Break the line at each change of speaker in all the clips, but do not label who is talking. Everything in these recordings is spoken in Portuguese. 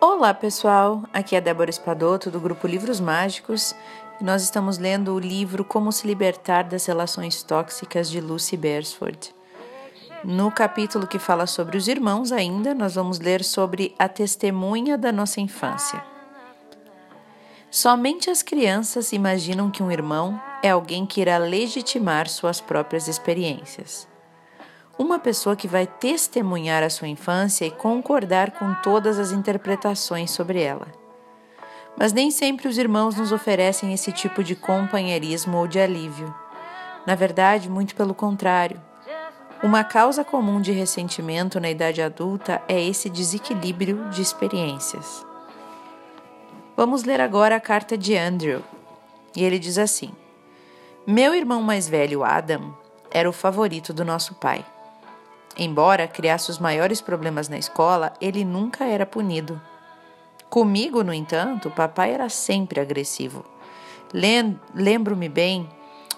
Olá pessoal, aqui é Débora Espadoto do grupo Livros Mágicos e nós estamos lendo o livro Como se Libertar das Relações Tóxicas de Lucy Beresford. No capítulo que fala sobre os irmãos, ainda, nós vamos ler sobre a testemunha da nossa infância. Somente as crianças imaginam que um irmão é alguém que irá legitimar suas próprias experiências uma pessoa que vai testemunhar a sua infância e concordar com todas as interpretações sobre ela. Mas nem sempre os irmãos nos oferecem esse tipo de companheirismo ou de alívio. Na verdade, muito pelo contrário. Uma causa comum de ressentimento na idade adulta é esse desequilíbrio de experiências. Vamos ler agora a carta de Andrew. E ele diz assim: Meu irmão mais velho, Adam, era o favorito do nosso pai. Embora criasse os maiores problemas na escola, ele nunca era punido. Comigo, no entanto, papai era sempre agressivo. Lembro-me bem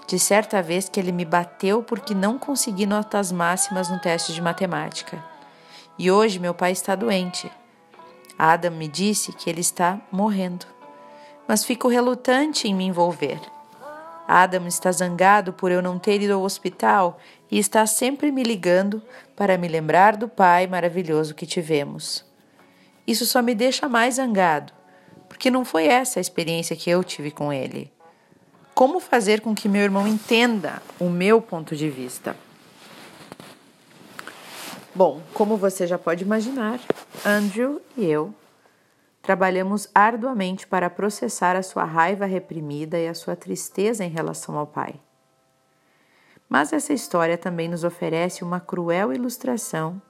de certa vez que ele me bateu porque não consegui notas máximas no teste de matemática. E hoje meu pai está doente. Adam me disse que ele está morrendo, mas fico relutante em me envolver. Adam está zangado por eu não ter ido ao hospital e está sempre me ligando para me lembrar do pai maravilhoso que tivemos. Isso só me deixa mais zangado, porque não foi essa a experiência que eu tive com ele. Como fazer com que meu irmão entenda o meu ponto de vista? Bom, como você já pode imaginar, Andrew e eu Trabalhamos arduamente para processar a sua raiva reprimida e a sua tristeza em relação ao pai. Mas essa história também nos oferece uma cruel ilustração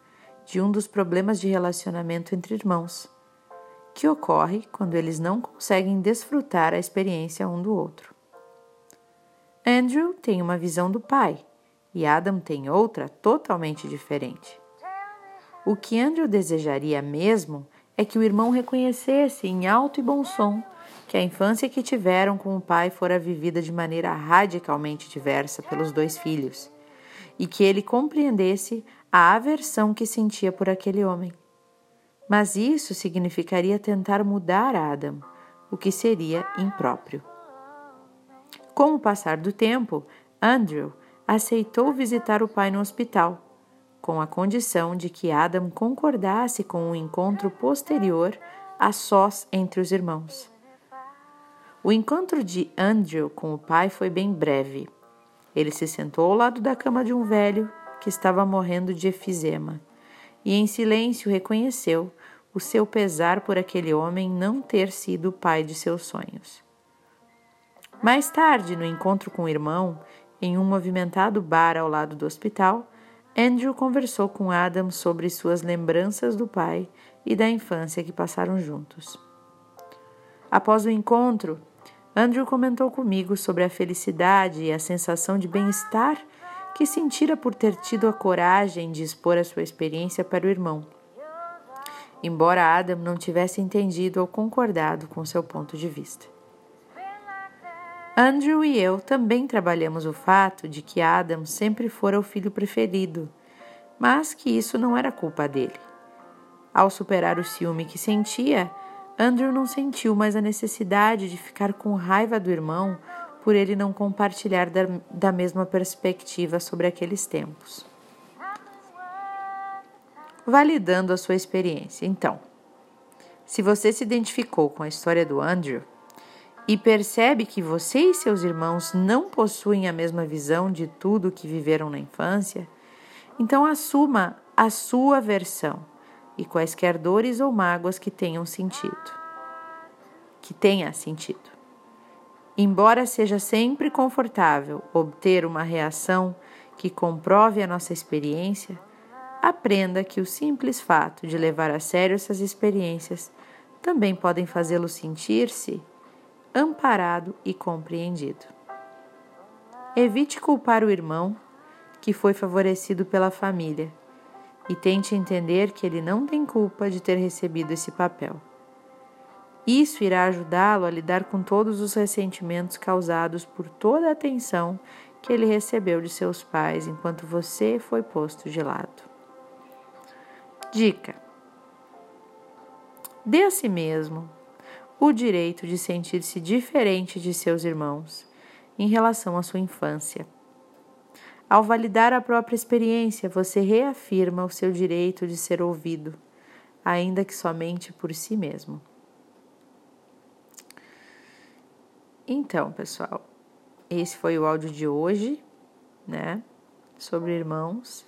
de um dos problemas de relacionamento entre irmãos, que ocorre quando eles não conseguem desfrutar a experiência um do outro. Andrew tem uma visão do pai e Adam tem outra totalmente diferente. O que Andrew desejaria mesmo é que o irmão reconhecesse em alto e bom som que a infância que tiveram com o pai fora vivida de maneira radicalmente diversa pelos dois filhos e que ele compreendesse a aversão que sentia por aquele homem. Mas isso significaria tentar mudar Adam, o que seria impróprio. Com o passar do tempo, Andrew aceitou visitar o pai no hospital com a condição de que Adam concordasse com o um encontro posterior a sós entre os irmãos. O encontro de Andrew com o pai foi bem breve. Ele se sentou ao lado da cama de um velho que estava morrendo de efizema e, em silêncio, reconheceu o seu pesar por aquele homem não ter sido o pai de seus sonhos. Mais tarde, no encontro com o irmão, em um movimentado bar ao lado do hospital, Andrew conversou com Adam sobre suas lembranças do pai e da infância que passaram juntos. Após o encontro, Andrew comentou comigo sobre a felicidade e a sensação de bem-estar que sentira por ter tido a coragem de expor a sua experiência para o irmão. Embora Adam não tivesse entendido ou concordado com seu ponto de vista. Andrew e eu também trabalhamos o fato de que Adam sempre fora o filho preferido, mas que isso não era culpa dele. Ao superar o ciúme que sentia, Andrew não sentiu mais a necessidade de ficar com raiva do irmão por ele não compartilhar da, da mesma perspectiva sobre aqueles tempos. Validando a sua experiência. Então, se você se identificou com a história do Andrew, e percebe que você e seus irmãos não possuem a mesma visão de tudo que viveram na infância, então assuma a sua versão e quaisquer dores ou mágoas que tenham sentido. Que tenha sentido. Embora seja sempre confortável obter uma reação que comprove a nossa experiência, aprenda que o simples fato de levar a sério essas experiências também podem fazê-lo sentir-se amparado e compreendido. Evite culpar o irmão que foi favorecido pela família e tente entender que ele não tem culpa de ter recebido esse papel. Isso irá ajudá-lo a lidar com todos os ressentimentos causados por toda a atenção que ele recebeu de seus pais enquanto você foi posto de lado. Dica: Dê a si mesmo o direito de sentir-se diferente de seus irmãos em relação à sua infância. Ao validar a própria experiência, você reafirma o seu direito de ser ouvido, ainda que somente por si mesmo. Então, pessoal, esse foi o áudio de hoje, né? Sobre irmãos.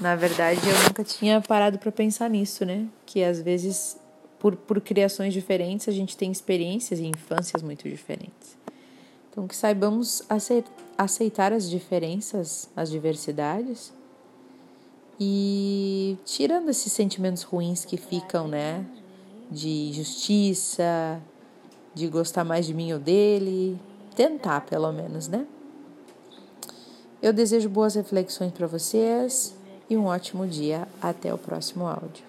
Na verdade, eu nunca tinha parado para pensar nisso, né? Que às vezes, por, por criações diferentes, a gente tem experiências e infâncias muito diferentes. Então, que saibamos aceitar as diferenças, as diversidades e tirando esses sentimentos ruins que ficam, né? De justiça, de gostar mais de mim ou dele, tentar pelo menos, né? Eu desejo boas reflexões para vocês e um ótimo dia. Até o próximo áudio.